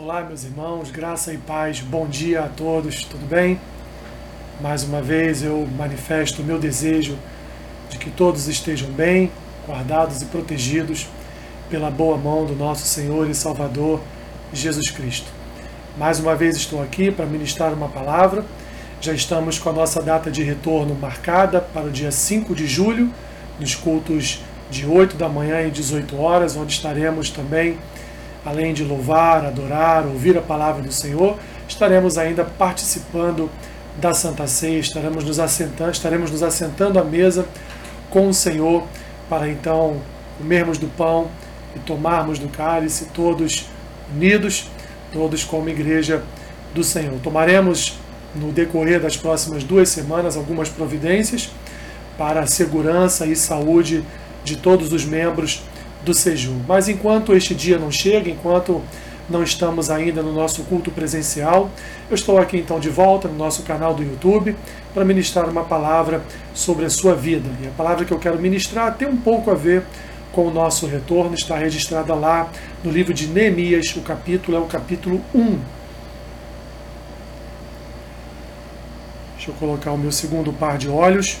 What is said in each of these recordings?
Olá, meus irmãos, graça e paz, bom dia a todos, tudo bem? Mais uma vez eu manifesto o meu desejo de que todos estejam bem, guardados e protegidos pela boa mão do nosso Senhor e Salvador Jesus Cristo. Mais uma vez estou aqui para ministrar uma palavra. Já estamos com a nossa data de retorno marcada para o dia 5 de julho, nos cultos de 8 da manhã e 18 horas, onde estaremos também além de louvar, adorar, ouvir a palavra do Senhor, estaremos ainda participando da Santa Ceia, estaremos nos assentando, estaremos nos assentando à mesa com o Senhor para então comermos do pão e tomarmos do cálice, todos unidos, todos como igreja do Senhor. Tomaremos no decorrer das próximas duas semanas algumas providências para a segurança e saúde de todos os membros do Seju. Mas enquanto este dia não chega, enquanto não estamos ainda no nosso culto presencial, eu estou aqui então de volta no nosso canal do YouTube para ministrar uma palavra sobre a sua vida. E a palavra que eu quero ministrar tem um pouco a ver com o nosso retorno, está registrada lá no livro de Neemias, o capítulo é o capítulo 1. Deixa eu colocar o meu segundo par de olhos.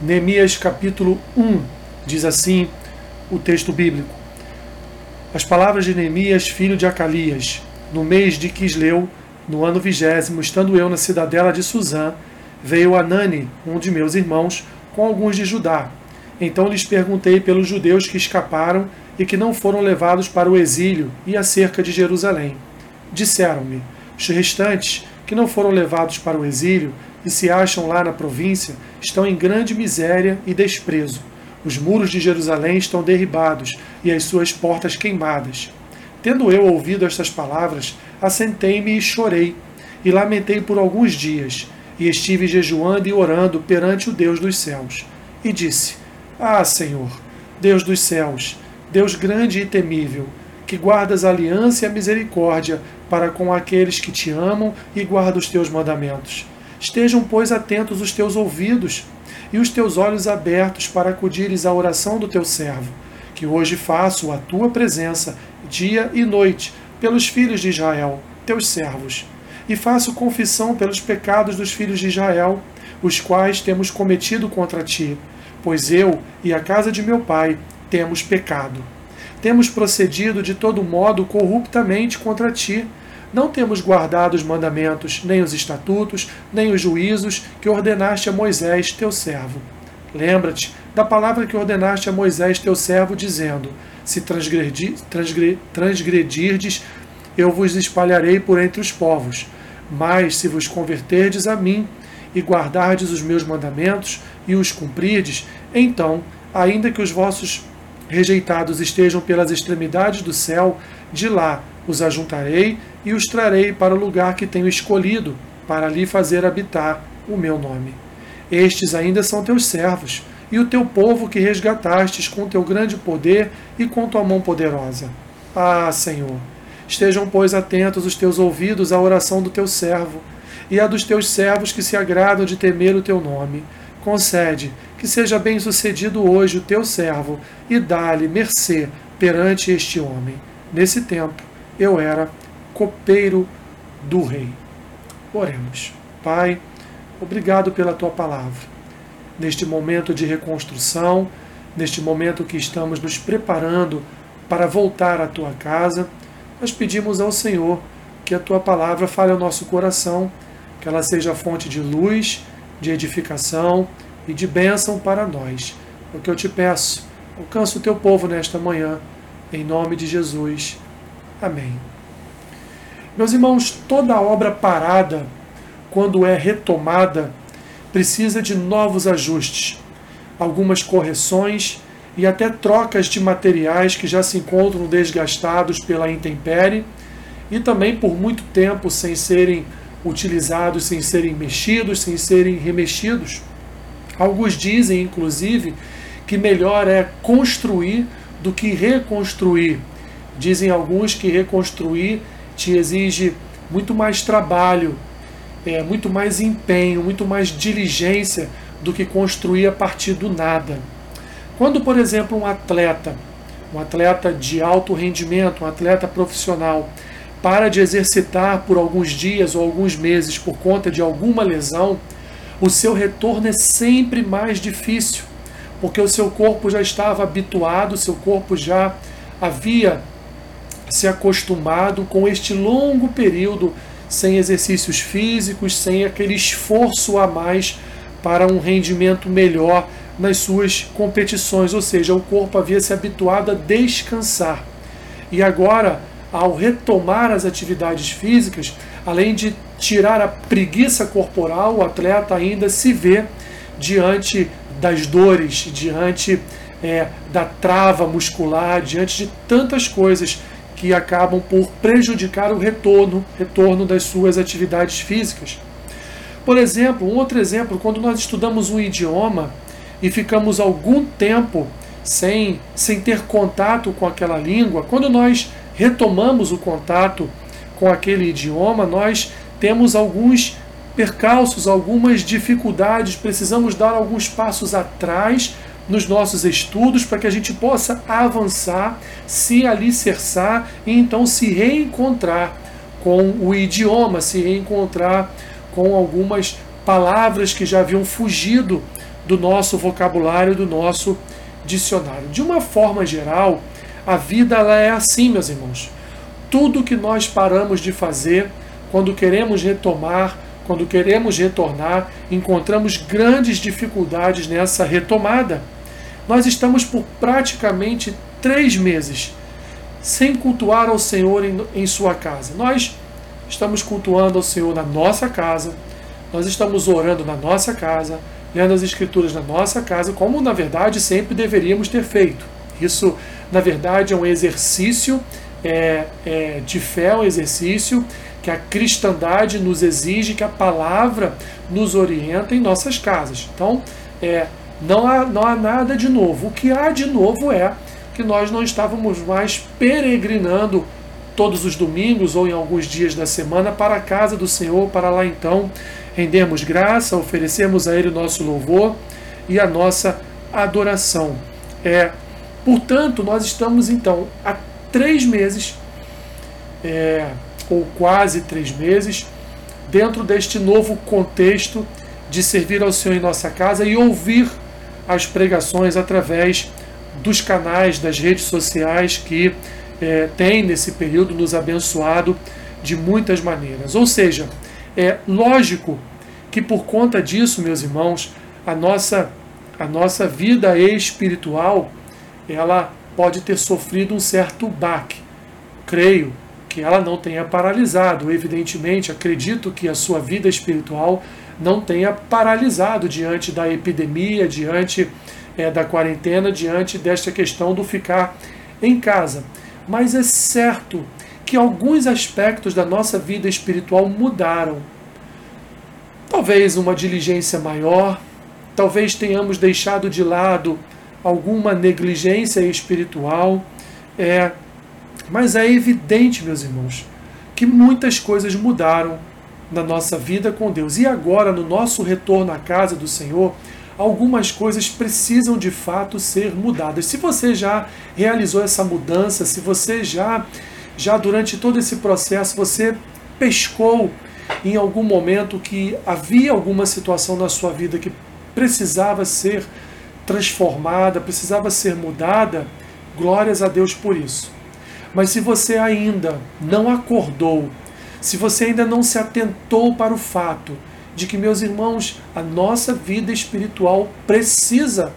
Neemias capítulo 1 diz assim: o texto bíblico. As palavras de Neemias, filho de Acalias, no mês de Quisleu, no ano vigésimo, estando eu na cidadela de Suzã, veio Anani, um de meus irmãos, com alguns de Judá. Então lhes perguntei pelos judeus que escaparam e que não foram levados para o exílio e acerca de Jerusalém. Disseram-me: os restantes, que não foram levados para o exílio e se acham lá na província, estão em grande miséria e desprezo os muros de Jerusalém estão derribados e as suas portas queimadas. Tendo eu ouvido estas palavras, assentei-me e chorei, e lamentei por alguns dias, e estive jejuando e orando perante o Deus dos céus. E disse: Ah, Senhor, Deus dos céus, Deus grande e temível, que guardas a aliança e a misericórdia para com aqueles que te amam e guardam os teus mandamentos. Estejam, pois, atentos os teus ouvidos e os teus olhos abertos para acudires à oração do teu servo, que hoje faço a tua presença dia e noite pelos filhos de Israel, teus servos, e faço confissão pelos pecados dos filhos de Israel, os quais temos cometido contra ti, pois eu e a casa de meu pai temos pecado. Temos procedido de todo modo corruptamente contra ti, não temos guardado os mandamentos, nem os estatutos, nem os juízos que ordenaste a Moisés, teu servo. Lembra-te da palavra que ordenaste a Moisés, teu servo, dizendo: Se transgredi, transgre, transgredirdes, eu vos espalharei por entre os povos. Mas se vos converterdes a mim e guardardes os meus mandamentos e os cumprirdes, então, ainda que os vossos rejeitados estejam pelas extremidades do céu, de lá os ajuntarei e os trarei para o lugar que tenho escolhido, para ali fazer habitar o meu nome. Estes ainda são teus servos, e o teu povo que resgatastes com teu grande poder e com tua mão poderosa. Ah, Senhor, estejam, pois, atentos os teus ouvidos à oração do teu servo e à dos teus servos que se agradam de temer o teu nome. Concede que seja bem-sucedido hoje o teu servo e dá-lhe mercê perante este homem. Nesse tempo eu era copeiro do rei. Oremos. Pai, obrigado pela tua palavra. Neste momento de reconstrução, neste momento que estamos nos preparando para voltar à tua casa, nós pedimos ao Senhor que a tua palavra fale ao nosso coração, que ela seja fonte de luz, de edificação e de bênção para nós. O que eu te peço. Alcança o teu povo nesta manhã, em nome de Jesus. Amém. Meus irmãos, toda obra parada, quando é retomada, precisa de novos ajustes, algumas correções e até trocas de materiais que já se encontram desgastados pela intempérie e também por muito tempo sem serem utilizados, sem serem mexidos, sem serem remexidos. Alguns dizem, inclusive, que melhor é construir do que reconstruir. Dizem alguns que reconstruir te exige muito mais trabalho, é, muito mais empenho, muito mais diligência do que construir a partir do nada. Quando, por exemplo, um atleta um atleta de alto rendimento, um atleta profissional, para de exercitar por alguns dias ou alguns meses por conta de alguma lesão, o seu retorno é sempre mais difícil, porque o seu corpo já estava habituado, o seu corpo já havia se acostumado com este longo período sem exercícios físicos, sem aquele esforço a mais para um rendimento melhor nas suas competições, ou seja, o corpo havia se habituado a descansar. E agora, ao retomar as atividades físicas, além de tirar a preguiça corporal, o atleta ainda se vê diante das dores, diante é, da trava muscular, diante de tantas coisas que acabam por prejudicar o retorno, retorno das suas atividades físicas. Por exemplo, um outro exemplo, quando nós estudamos um idioma e ficamos algum tempo sem, sem ter contato com aquela língua, quando nós retomamos o contato com aquele idioma, nós temos alguns percalços, algumas dificuldades, precisamos dar alguns passos atrás nos nossos estudos para que a gente possa avançar, se alicerçar e então se reencontrar com o idioma, se reencontrar com algumas palavras que já haviam fugido do nosso vocabulário, do nosso dicionário. De uma forma geral, a vida ela é assim, meus irmãos. Tudo que nós paramos de fazer quando queremos retomar, quando queremos retornar, encontramos grandes dificuldades nessa retomada. Nós estamos por praticamente três meses sem cultuar ao Senhor em, em sua casa. Nós estamos cultuando ao Senhor na nossa casa, nós estamos orando na nossa casa, lendo as Escrituras na nossa casa, como na verdade sempre deveríamos ter feito. Isso, na verdade, é um exercício é, é, de fé, um exercício que a cristandade nos exige, que a palavra nos orienta em nossas casas. Então, é, não há, não há nada de novo. O que há de novo é que nós não estávamos mais peregrinando todos os domingos ou em alguns dias da semana para a casa do Senhor, para lá então rendermos graça, oferecermos a Ele o nosso louvor e a nossa adoração. É, portanto, nós estamos então há três meses, é, ou quase três meses, dentro deste novo contexto de servir ao Senhor em nossa casa e ouvir as pregações através dos canais das redes sociais que é, têm nesse período nos abençoado de muitas maneiras. Ou seja, é lógico que por conta disso, meus irmãos, a nossa a nossa vida espiritual ela pode ter sofrido um certo baque. Creio que ela não tenha paralisado, evidentemente, acredito que a sua vida espiritual não tenha paralisado diante da epidemia, diante é, da quarentena, diante desta questão do ficar em casa. Mas é certo que alguns aspectos da nossa vida espiritual mudaram. Talvez uma diligência maior, talvez tenhamos deixado de lado alguma negligência espiritual, é, mas é evidente, meus irmãos, que muitas coisas mudaram na nossa vida com Deus. E agora, no nosso retorno à casa do Senhor, algumas coisas precisam de fato ser mudadas. Se você já realizou essa mudança, se você já já durante todo esse processo você pescou em algum momento que havia alguma situação na sua vida que precisava ser transformada, precisava ser mudada, glórias a Deus por isso. Mas se você ainda não acordou se você ainda não se atentou para o fato de que, meus irmãos, a nossa vida espiritual precisa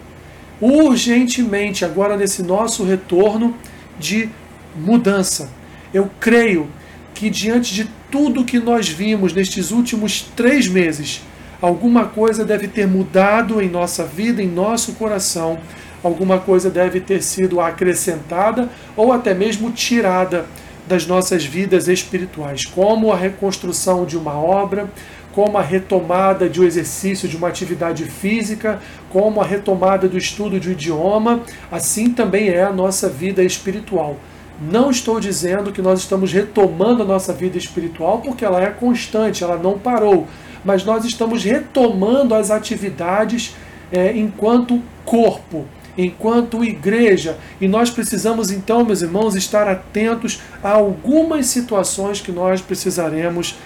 urgentemente, agora nesse nosso retorno, de mudança. Eu creio que, diante de tudo que nós vimos nestes últimos três meses, alguma coisa deve ter mudado em nossa vida, em nosso coração, alguma coisa deve ter sido acrescentada ou até mesmo tirada das nossas vidas espirituais, como a reconstrução de uma obra, como a retomada de um exercício de uma atividade física, como a retomada do estudo de um idioma, assim também é a nossa vida espiritual. Não estou dizendo que nós estamos retomando a nossa vida espiritual porque ela é constante, ela não parou, mas nós estamos retomando as atividades é, enquanto corpo, enquanto igreja. E nós precisamos então, meus irmãos, estar atentos a algumas situações que nós precisaremos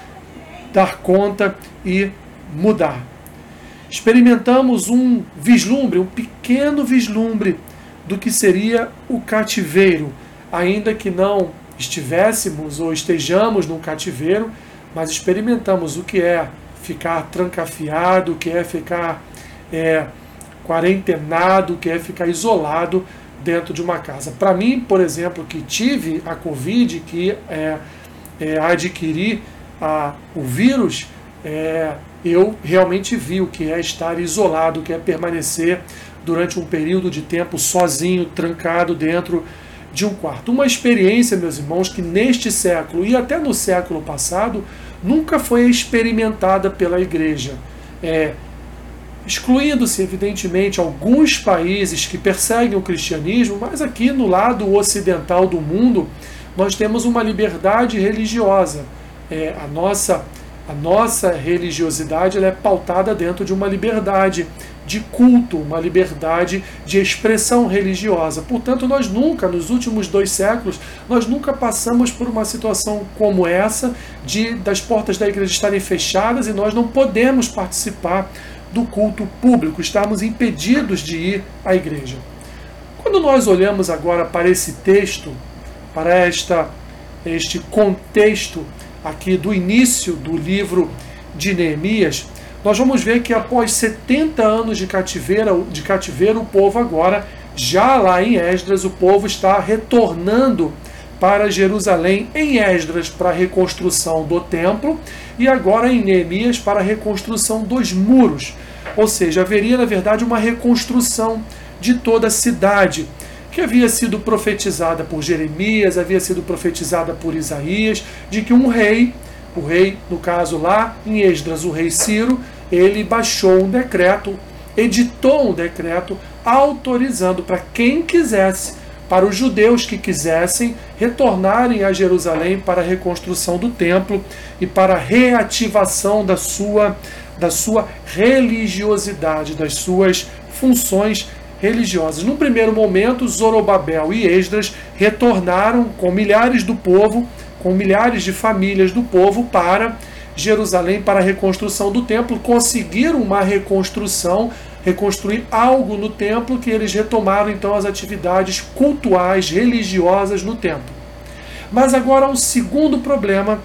dar conta e mudar. Experimentamos um vislumbre, um pequeno vislumbre do que seria o cativeiro, ainda que não estivéssemos ou estejamos num cativeiro, mas experimentamos o que é ficar trancafiado, o que é ficar é, quarentenado, o que é ficar isolado dentro de uma casa. Para mim, por exemplo, que tive a Covid, que é, é, adquiri a, o vírus, é, eu realmente vi o que é estar isolado, o que é permanecer durante um período de tempo sozinho, trancado dentro de um quarto. Uma experiência, meus irmãos, que neste século e até no século passado nunca foi experimentada pela igreja. É, excluindo-se, evidentemente, alguns países que perseguem o cristianismo, mas aqui no lado ocidental do mundo nós temos uma liberdade religiosa. É, a nossa a nossa religiosidade é pautada dentro de uma liberdade de culto, uma liberdade de expressão religiosa. Portanto, nós nunca, nos últimos dois séculos, nós nunca passamos por uma situação como essa, de das portas da igreja estarem fechadas e nós não podemos participar do culto público, estarmos impedidos de ir à igreja. Quando nós olhamos agora para esse texto, para esta, este contexto aqui do início do livro de Neemias, nós vamos ver que após 70 anos de cativeiro, de cativeiro, o povo agora, já lá em Esdras, o povo está retornando para Jerusalém em Esdras para a reconstrução do templo e agora em Neemias para a reconstrução dos muros. Ou seja, haveria na verdade uma reconstrução de toda a cidade que havia sido profetizada por Jeremias, havia sido profetizada por Isaías, de que um rei, o rei, no caso lá em Esdras, o rei Ciro, ele baixou um decreto, editou um decreto autorizando para quem quisesse, para os judeus que quisessem, retornarem a Jerusalém para a reconstrução do templo e para a reativação da sua, da sua religiosidade, das suas funções religiosas. No primeiro momento, Zorobabel e Esdras retornaram com milhares do povo, com milhares de famílias do povo para Jerusalém para a reconstrução do templo, conseguiram uma reconstrução, reconstruir algo no templo que eles retomaram então as atividades cultuais, religiosas no templo. Mas agora um segundo problema,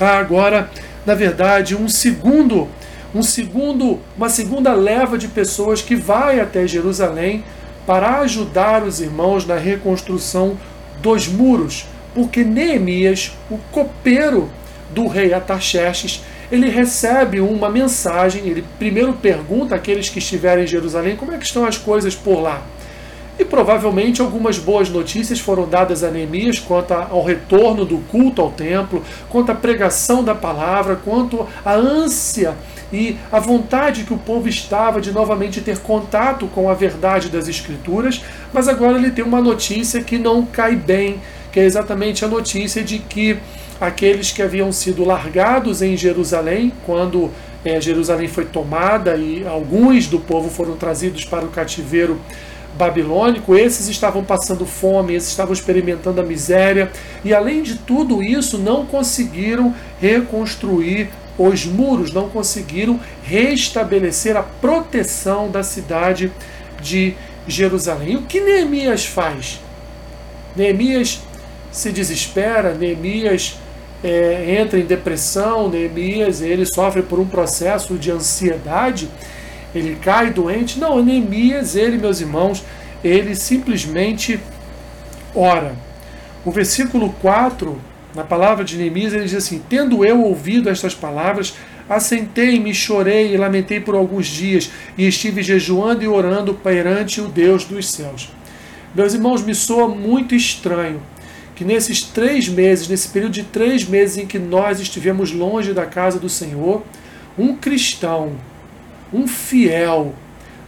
agora, na verdade, um segundo um segundo, uma segunda leva de pessoas que vai até Jerusalém para ajudar os irmãos na reconstrução dos muros, porque Neemias, o copeiro do rei Ataxerxes, ele recebe uma mensagem, ele primeiro pergunta àqueles que estiverem em Jerusalém como é que estão as coisas por lá. E provavelmente algumas boas notícias foram dadas a Neemias quanto ao retorno do culto ao templo, quanto à pregação da palavra, quanto à ânsia e a vontade que o povo estava de novamente ter contato com a verdade das Escrituras, mas agora ele tem uma notícia que não cai bem, que é exatamente a notícia de que aqueles que haviam sido largados em Jerusalém, quando é, Jerusalém foi tomada e alguns do povo foram trazidos para o cativeiro babilônico, esses estavam passando fome, esses estavam experimentando a miséria, e além de tudo isso, não conseguiram reconstruir os muros não conseguiram restabelecer a proteção da cidade de Jerusalém. E o que Neemias faz? Neemias se desespera, Neemias é, entra em depressão, Neemias ele sofre por um processo de ansiedade, ele cai doente. Não, Neemias, ele, meus irmãos, ele simplesmente ora. O versículo 4 na palavra de Neemias, ele diz assim: Tendo eu ouvido estas palavras, assentei-me, chorei e lamentei por alguns dias, e estive jejuando e orando perante o Deus dos céus. Meus irmãos, me soa muito estranho que nesses três meses, nesse período de três meses em que nós estivemos longe da casa do Senhor, um cristão, um fiel,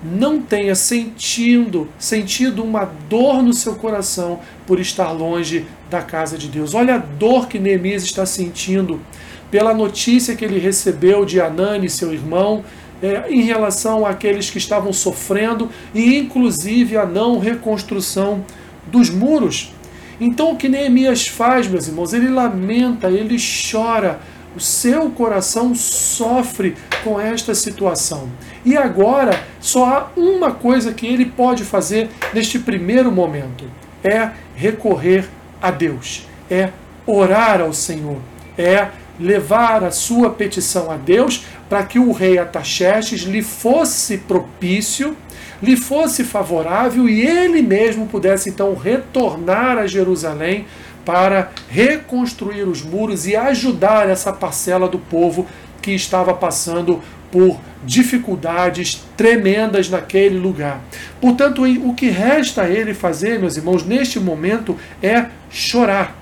não tenha sentido, sentido uma dor no seu coração por estar longe da casa de Deus. Olha a dor que Neemias está sentindo pela notícia que ele recebeu de Anani, seu irmão, é, em relação àqueles que estavam sofrendo e, inclusive, a não reconstrução dos muros. Então, o que Neemias faz, meus irmãos, ele lamenta, ele chora, o seu coração sofre com esta situação. E agora, só há uma coisa que ele pode fazer neste primeiro momento: é recorrer a Deus, é orar ao Senhor, é levar a sua petição a Deus para que o rei Ataxerxes lhe fosse propício, lhe fosse favorável e ele mesmo pudesse então retornar a Jerusalém para reconstruir os muros e ajudar essa parcela do povo que estava passando por dificuldades tremendas naquele lugar. Portanto, o que resta a ele fazer, meus irmãos, neste momento é chorar.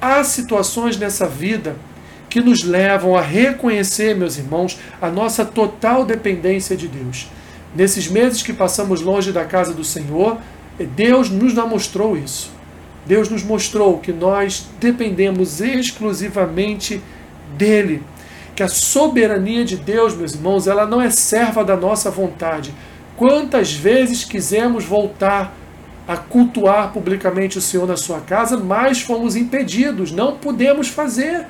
Há situações nessa vida que nos levam a reconhecer, meus irmãos, a nossa total dependência de Deus. Nesses meses que passamos longe da casa do Senhor, Deus nos mostrou isso. Deus nos mostrou que nós dependemos exclusivamente dele que a soberania de Deus, meus irmãos, ela não é serva da nossa vontade. Quantas vezes quisemos voltar a cultuar publicamente o Senhor na sua casa, mas fomos impedidos, não podemos fazer.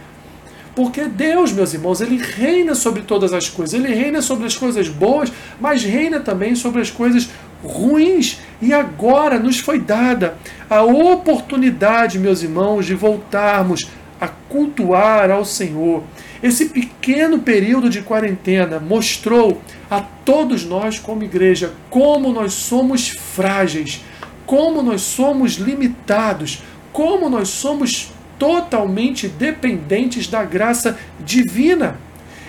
Porque Deus, meus irmãos, ele reina sobre todas as coisas. Ele reina sobre as coisas boas, mas reina também sobre as coisas ruins. E agora nos foi dada a oportunidade, meus irmãos, de voltarmos a cultuar ao Senhor. Esse pequeno período de quarentena mostrou a todos nós, como igreja, como nós somos frágeis, como nós somos limitados, como nós somos totalmente dependentes da graça divina.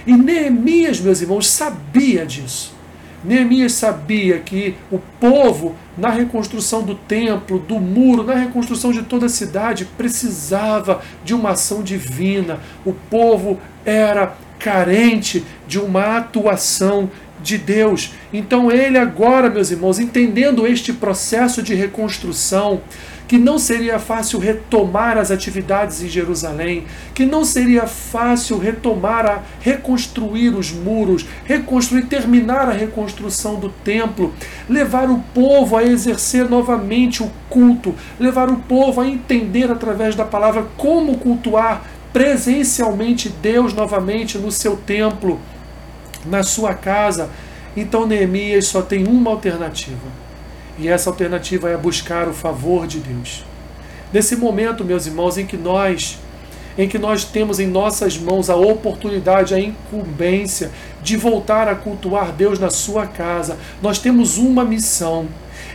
E Neemias, meus irmãos, sabia disso. Neemias sabia que o povo, na reconstrução do templo, do muro, na reconstrução de toda a cidade, precisava de uma ação divina. O povo era carente de uma atuação de Deus. Então ele agora, meus irmãos, entendendo este processo de reconstrução, que não seria fácil retomar as atividades em Jerusalém, que não seria fácil retomar a reconstruir os muros, reconstruir, terminar a reconstrução do templo, levar o povo a exercer novamente o culto, levar o povo a entender através da palavra como cultuar presencialmente Deus novamente no seu templo, na sua casa. Então Neemias só tem uma alternativa. E essa alternativa é buscar o favor de Deus. Nesse momento, meus irmãos, em que nós em que nós temos em nossas mãos a oportunidade, a incumbência de voltar a cultuar Deus na sua casa, nós temos uma missão.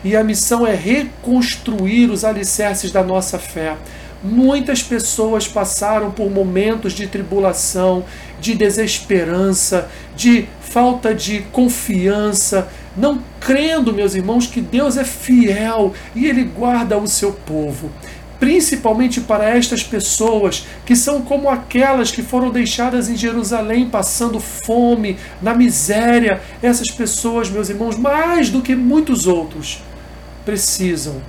E a missão é reconstruir os alicerces da nossa fé. Muitas pessoas passaram por momentos de tribulação, de desesperança, de falta de confiança, não crendo, meus irmãos, que Deus é fiel e Ele guarda o seu povo. Principalmente para estas pessoas que são como aquelas que foram deixadas em Jerusalém passando fome, na miséria. Essas pessoas, meus irmãos, mais do que muitos outros, precisam,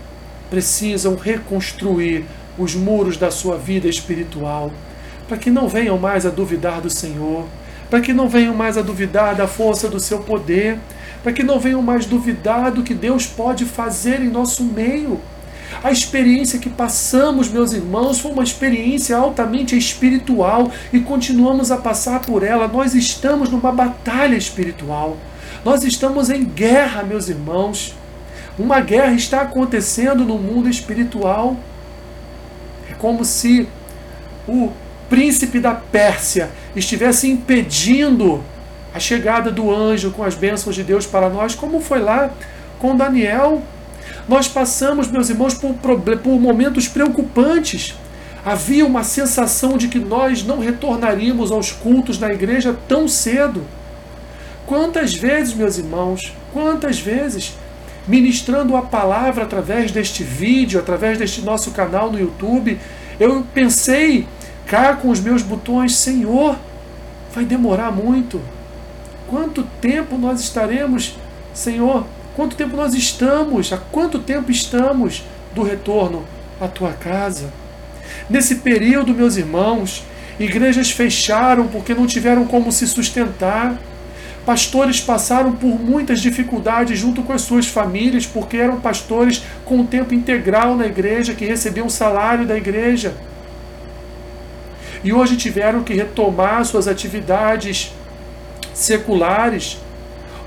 precisam reconstruir os muros da sua vida espiritual, para que não venham mais a duvidar do Senhor, para que não venham mais a duvidar da força do seu poder, para que não venham mais duvidar do que Deus pode fazer em nosso meio. A experiência que passamos, meus irmãos, foi uma experiência altamente espiritual e continuamos a passar por ela. Nós estamos numa batalha espiritual. Nós estamos em guerra, meus irmãos. Uma guerra está acontecendo no mundo espiritual como se o príncipe da Pérsia estivesse impedindo a chegada do anjo com as bênçãos de Deus para nós, como foi lá com Daniel. Nós passamos, meus irmãos, por, por momentos preocupantes. Havia uma sensação de que nós não retornaríamos aos cultos na igreja tão cedo. Quantas vezes, meus irmãos, quantas vezes ministrando a palavra através deste vídeo, através deste nosso canal no YouTube, eu pensei cá com os meus botões, Senhor, vai demorar muito. Quanto tempo nós estaremos, Senhor? Quanto tempo nós estamos? Há quanto tempo estamos do retorno à tua casa? Nesse período, meus irmãos, igrejas fecharam porque não tiveram como se sustentar Pastores passaram por muitas dificuldades junto com as suas famílias, porque eram pastores com tempo integral na igreja, que recebiam salário da igreja. E hoje tiveram que retomar suas atividades seculares,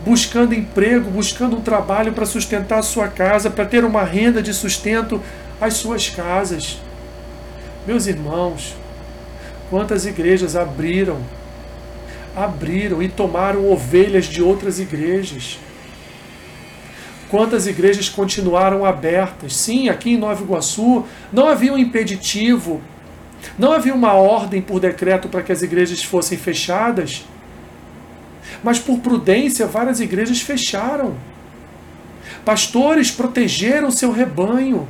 buscando emprego, buscando um trabalho para sustentar a sua casa, para ter uma renda de sustento às suas casas. Meus irmãos, quantas igrejas abriram abriram e tomaram ovelhas de outras igrejas. Quantas igrejas continuaram abertas? Sim, aqui em Nova Iguaçu não havia um impeditivo, não havia uma ordem por decreto para que as igrejas fossem fechadas, mas por prudência várias igrejas fecharam. Pastores protegeram seu rebanho,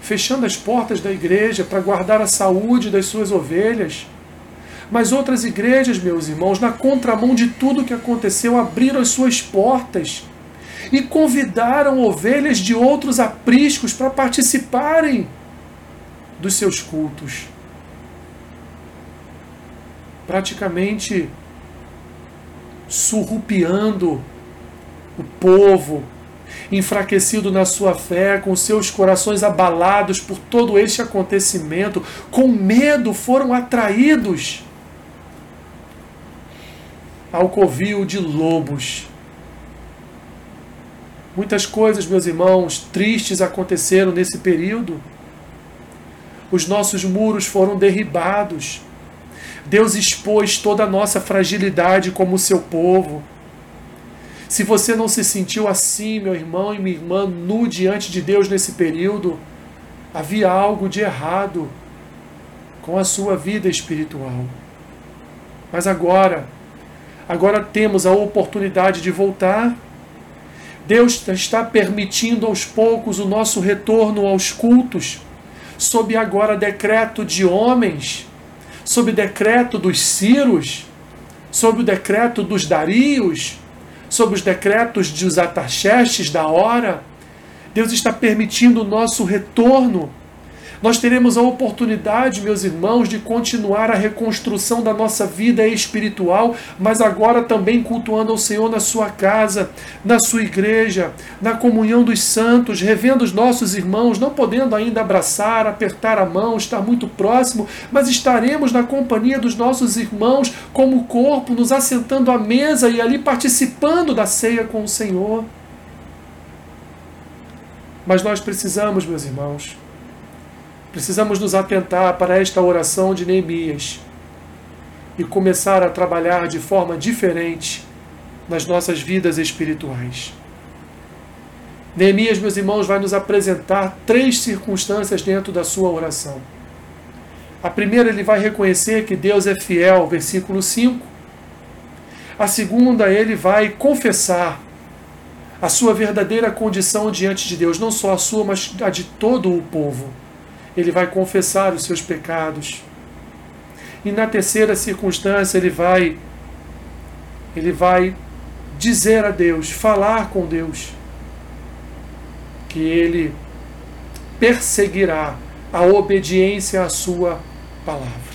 fechando as portas da igreja para guardar a saúde das suas ovelhas. Mas outras igrejas, meus irmãos, na contramão de tudo que aconteceu, abriram as suas portas e convidaram ovelhas de outros apriscos para participarem dos seus cultos. Praticamente surrupiando o povo, enfraquecido na sua fé, com seus corações abalados por todo este acontecimento, com medo foram atraídos ao covil de lobos. Muitas coisas, meus irmãos, tristes aconteceram nesse período. Os nossos muros foram derribados. Deus expôs toda a nossa fragilidade como seu povo. Se você não se sentiu assim, meu irmão e minha irmã, nu diante de Deus nesse período, havia algo de errado com a sua vida espiritual. Mas agora, Agora temos a oportunidade de voltar. Deus está permitindo aos poucos o nosso retorno aos cultos, sob agora decreto de homens, sob decreto dos Ciros, sob o decreto dos Darios, sob os decretos dos Ataxestes da hora. Deus está permitindo o nosso retorno nós teremos a oportunidade, meus irmãos, de continuar a reconstrução da nossa vida espiritual, mas agora também cultuando ao Senhor na sua casa, na sua igreja, na comunhão dos santos, revendo os nossos irmãos, não podendo ainda abraçar, apertar a mão, estar muito próximo, mas estaremos na companhia dos nossos irmãos como corpo, nos assentando à mesa e ali participando da ceia com o Senhor. Mas nós precisamos, meus irmãos, Precisamos nos atentar para esta oração de Neemias e começar a trabalhar de forma diferente nas nossas vidas espirituais. Neemias, meus irmãos, vai nos apresentar três circunstâncias dentro da sua oração. A primeira, ele vai reconhecer que Deus é fiel, versículo 5. A segunda, ele vai confessar a sua verdadeira condição diante de Deus, não só a sua, mas a de todo o povo ele vai confessar os seus pecados. E na terceira circunstância, ele vai ele vai dizer a Deus, falar com Deus, que ele perseguirá a obediência à sua palavra.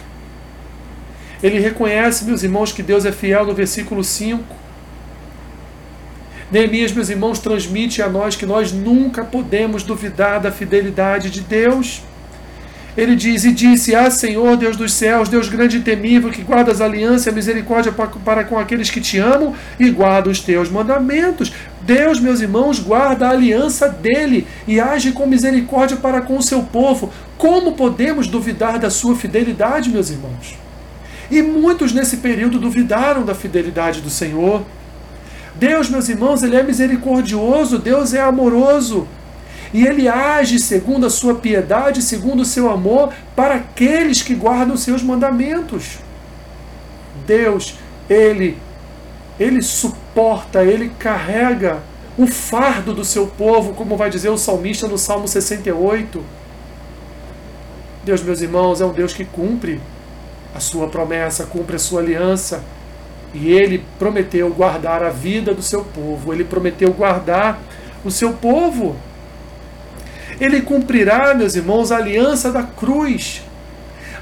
Ele reconhece, meus irmãos, que Deus é fiel no versículo 5. Neemias, meus irmãos, transmite a nós que nós nunca podemos duvidar da fidelidade de Deus. Ele diz: E disse: Ah, Senhor, Deus dos céus, Deus grande e temível, que guardas a aliança e a misericórdia para com aqueles que te amam e guarda os teus mandamentos. Deus, meus irmãos, guarda a aliança dele e age com misericórdia para com o seu povo. Como podemos duvidar da sua fidelidade, meus irmãos? E muitos nesse período duvidaram da fidelidade do Senhor. Deus, meus irmãos, ele é misericordioso, Deus é amoroso e ele age segundo a sua piedade, segundo o seu amor para aqueles que guardam os seus mandamentos. Deus, ele ele suporta, ele carrega o fardo do seu povo, como vai dizer o salmista no Salmo 68. Deus, meus irmãos, é um Deus que cumpre a sua promessa, cumpre a sua aliança. E ele prometeu guardar a vida do seu povo, ele prometeu guardar o seu povo. Ele cumprirá, meus irmãos, a aliança da cruz.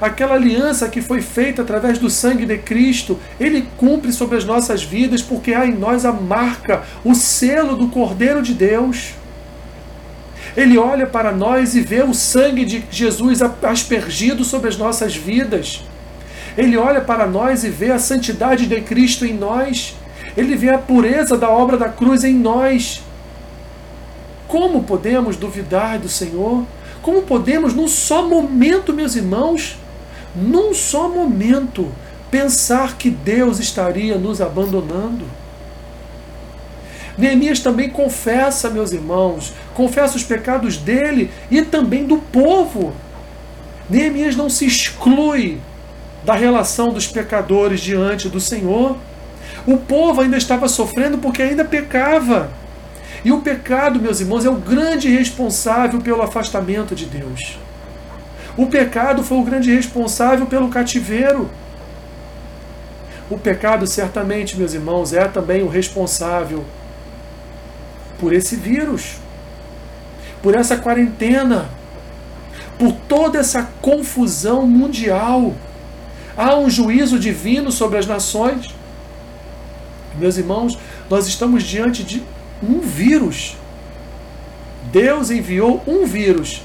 aquela aliança que foi feita através do sangue de Cristo, ele cumpre sobre as nossas vidas porque há em nós a marca, o selo do Cordeiro de Deus. Ele olha para nós e vê o sangue de Jesus aspergido sobre as nossas vidas. Ele olha para nós e vê a santidade de Cristo em nós. Ele vê a pureza da obra da cruz em nós. Como podemos duvidar do Senhor? Como podemos, num só momento, meus irmãos, num só momento, pensar que Deus estaria nos abandonando? Neemias também confessa, meus irmãos, confessa os pecados dele e também do povo. Neemias não se exclui da relação dos pecadores diante do Senhor. O povo ainda estava sofrendo porque ainda pecava. E o pecado, meus irmãos, é o grande responsável pelo afastamento de Deus. O pecado foi o grande responsável pelo cativeiro. O pecado, certamente, meus irmãos, é também o responsável por esse vírus, por essa quarentena, por toda essa confusão mundial. Há um juízo divino sobre as nações. Meus irmãos, nós estamos diante de um vírus. Deus enviou um vírus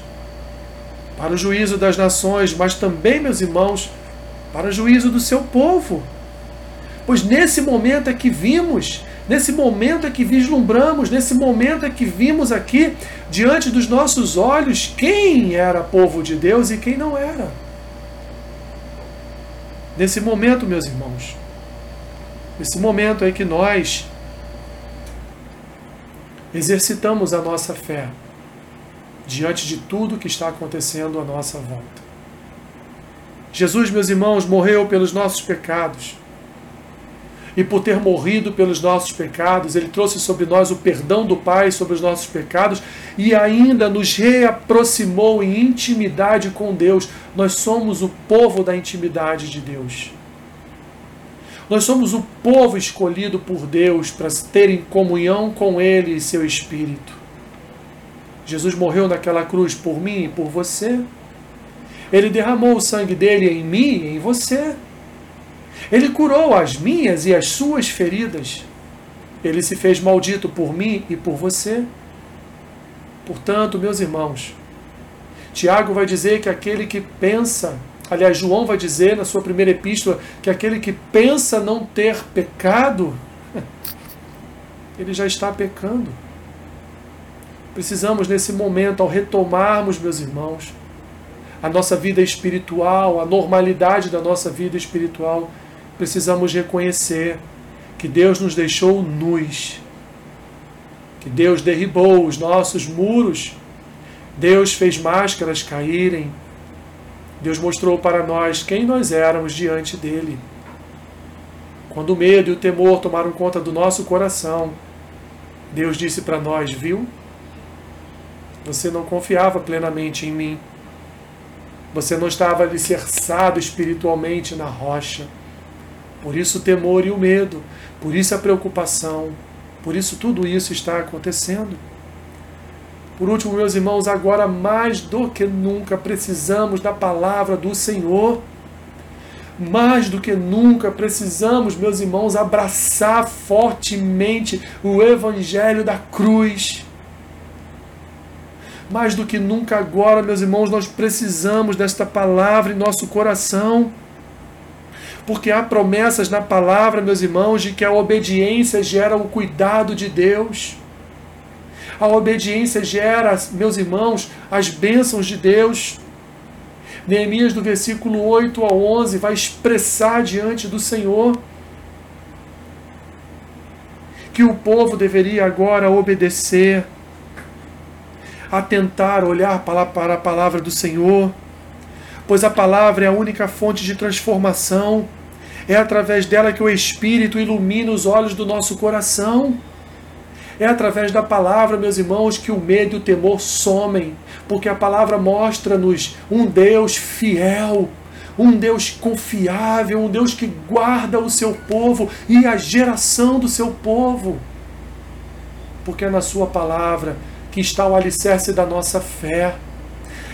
para o juízo das nações, mas também, meus irmãos, para o juízo do seu povo. Pois nesse momento é que vimos, nesse momento é que vislumbramos, nesse momento é que vimos aqui, diante dos nossos olhos, quem era povo de Deus e quem não era. Nesse momento, meus irmãos, nesse momento é que nós exercitamos a nossa fé diante de tudo que está acontecendo à nossa volta. Jesus, meus irmãos, morreu pelos nossos pecados. E por ter morrido pelos nossos pecados, ele trouxe sobre nós o perdão do Pai sobre os nossos pecados e ainda nos reaproximou em intimidade com Deus. Nós somos o povo da intimidade de Deus. Nós somos o povo escolhido por Deus para ter em comunhão com Ele e seu Espírito. Jesus morreu naquela cruz por mim e por você. Ele derramou o sangue dele em mim e em você. Ele curou as minhas e as suas feridas. Ele se fez maldito por mim e por você. Portanto, meus irmãos, Tiago vai dizer que aquele que pensa Aliás, João vai dizer na sua primeira epístola que aquele que pensa não ter pecado, ele já está pecando. Precisamos, nesse momento, ao retomarmos, meus irmãos, a nossa vida espiritual, a normalidade da nossa vida espiritual, precisamos reconhecer que Deus nos deixou nus, que Deus derribou os nossos muros, Deus fez máscaras caírem, Deus mostrou para nós quem nós éramos diante dele. Quando o medo e o temor tomaram conta do nosso coração, Deus disse para nós: Viu? Você não confiava plenamente em mim. Você não estava alicerçado espiritualmente na rocha. Por isso o temor e o medo, por isso a preocupação, por isso tudo isso está acontecendo. Por último, meus irmãos, agora mais do que nunca precisamos da palavra do Senhor. Mais do que nunca precisamos, meus irmãos, abraçar fortemente o Evangelho da cruz. Mais do que nunca agora, meus irmãos, nós precisamos desta palavra em nosso coração. Porque há promessas na palavra, meus irmãos, de que a obediência gera o cuidado de Deus. A obediência gera, meus irmãos, as bênçãos de Deus. Neemias, do versículo 8 ao 11, vai expressar diante do Senhor que o povo deveria agora obedecer, atentar, olhar para a palavra do Senhor, pois a palavra é a única fonte de transformação, é através dela que o Espírito ilumina os olhos do nosso coração. É através da palavra, meus irmãos, que o medo e o temor somem, porque a palavra mostra-nos um Deus fiel, um Deus confiável, um Deus que guarda o seu povo e a geração do seu povo. Porque é na sua palavra que está o alicerce da nossa fé.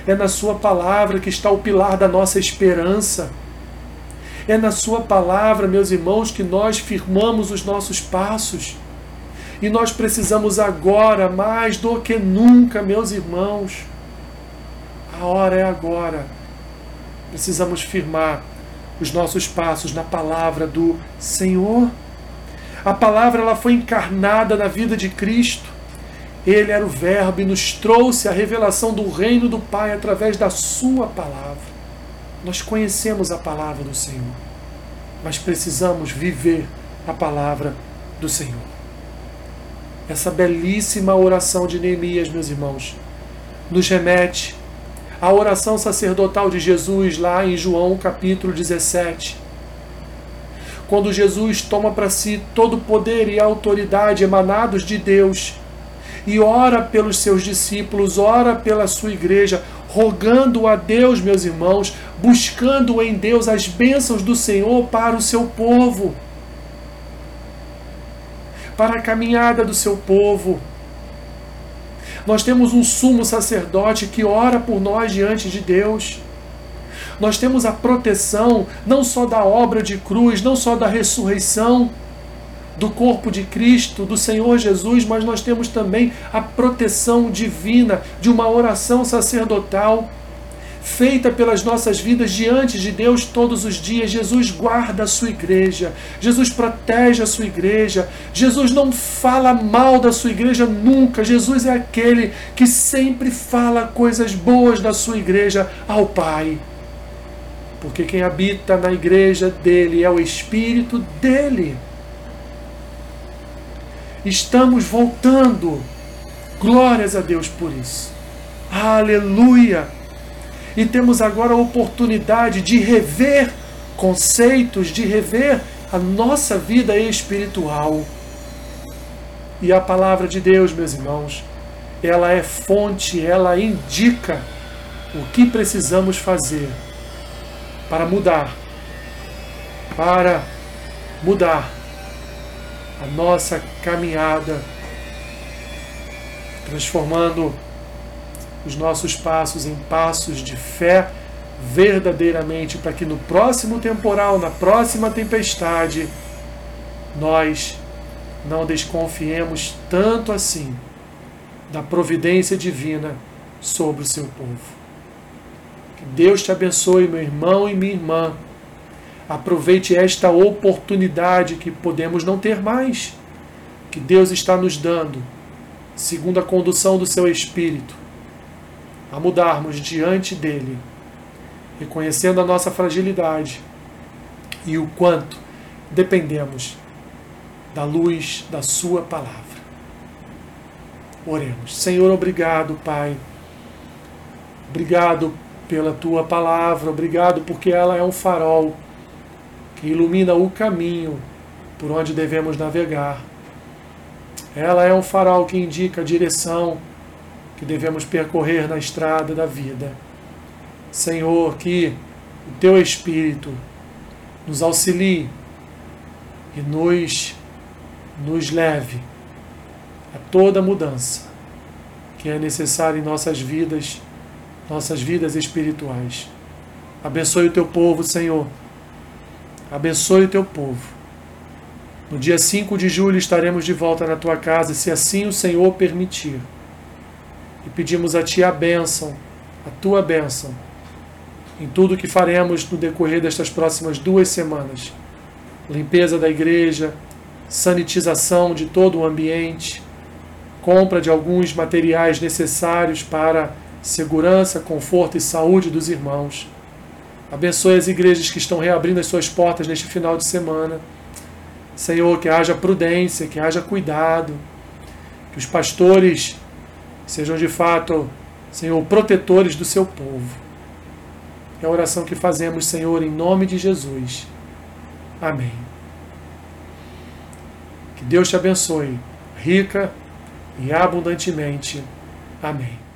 É na Sua palavra que está o pilar da nossa esperança. É na Sua palavra, meus irmãos, que nós firmamos os nossos passos. E nós precisamos agora, mais do que nunca, meus irmãos, a hora é agora. Precisamos firmar os nossos passos na palavra do Senhor. A palavra ela foi encarnada na vida de Cristo. Ele era o Verbo e nos trouxe a revelação do reino do Pai através da Sua palavra. Nós conhecemos a palavra do Senhor, mas precisamos viver a palavra do Senhor. Essa belíssima oração de Neemias, meus irmãos, nos remete à oração sacerdotal de Jesus lá em João capítulo 17 quando Jesus toma para si todo o poder e autoridade emanados de Deus e ora pelos seus discípulos, ora pela sua igreja, rogando a Deus, meus irmãos, buscando em Deus as bênçãos do Senhor para o seu povo, para a caminhada do seu povo. Nós temos um sumo sacerdote que ora por nós diante de Deus nós temos a proteção não só da obra de cruz, não só da ressurreição do corpo de Cristo, do Senhor Jesus, mas nós temos também a proteção divina de uma oração sacerdotal feita pelas nossas vidas diante de Deus todos os dias. Jesus guarda a sua igreja, Jesus protege a sua igreja, Jesus não fala mal da sua igreja nunca. Jesus é aquele que sempre fala coisas boas da sua igreja ao Pai porque quem habita na igreja dele é o Espírito dele. Estamos voltando. Glórias a Deus por isso. Aleluia! E temos agora a oportunidade de rever conceitos, de rever a nossa vida espiritual. E a palavra de Deus, meus irmãos, ela é fonte, ela indica o que precisamos fazer para mudar, para mudar a nossa caminhada, transformando os nossos passos em passos de fé verdadeiramente, para que no próximo temporal, na próxima tempestade, nós não desconfiemos tanto assim da providência divina sobre o seu povo. Que Deus te abençoe, meu irmão e minha irmã. Aproveite esta oportunidade que podemos não ter mais, que Deus está nos dando, segundo a condução do seu Espírito, a mudarmos diante dele, reconhecendo a nossa fragilidade e o quanto dependemos da luz da Sua palavra. Oremos. Senhor, obrigado, Pai. Obrigado pela tua palavra, obrigado porque ela é um farol que ilumina o caminho por onde devemos navegar. Ela é um farol que indica a direção que devemos percorrer na estrada da vida. Senhor, que o teu Espírito nos auxilie e nos, nos leve a toda mudança que é necessária em nossas vidas nossas vidas espirituais. Abençoe o teu povo, Senhor. Abençoe o teu povo. No dia 5 de julho estaremos de volta na tua casa, se assim o Senhor permitir. E pedimos a ti a bênção, a tua bênção, em tudo que faremos no decorrer destas próximas duas semanas. Limpeza da igreja, sanitização de todo o ambiente, compra de alguns materiais necessários para segurança, conforto e saúde dos irmãos. Abençoe as igrejas que estão reabrindo as suas portas neste final de semana. Senhor, que haja prudência, que haja cuidado, que os pastores sejam de fato, Senhor, protetores do seu povo. É a oração que fazemos, Senhor, em nome de Jesus. Amém. Que Deus te abençoe, rica e abundantemente. Amém.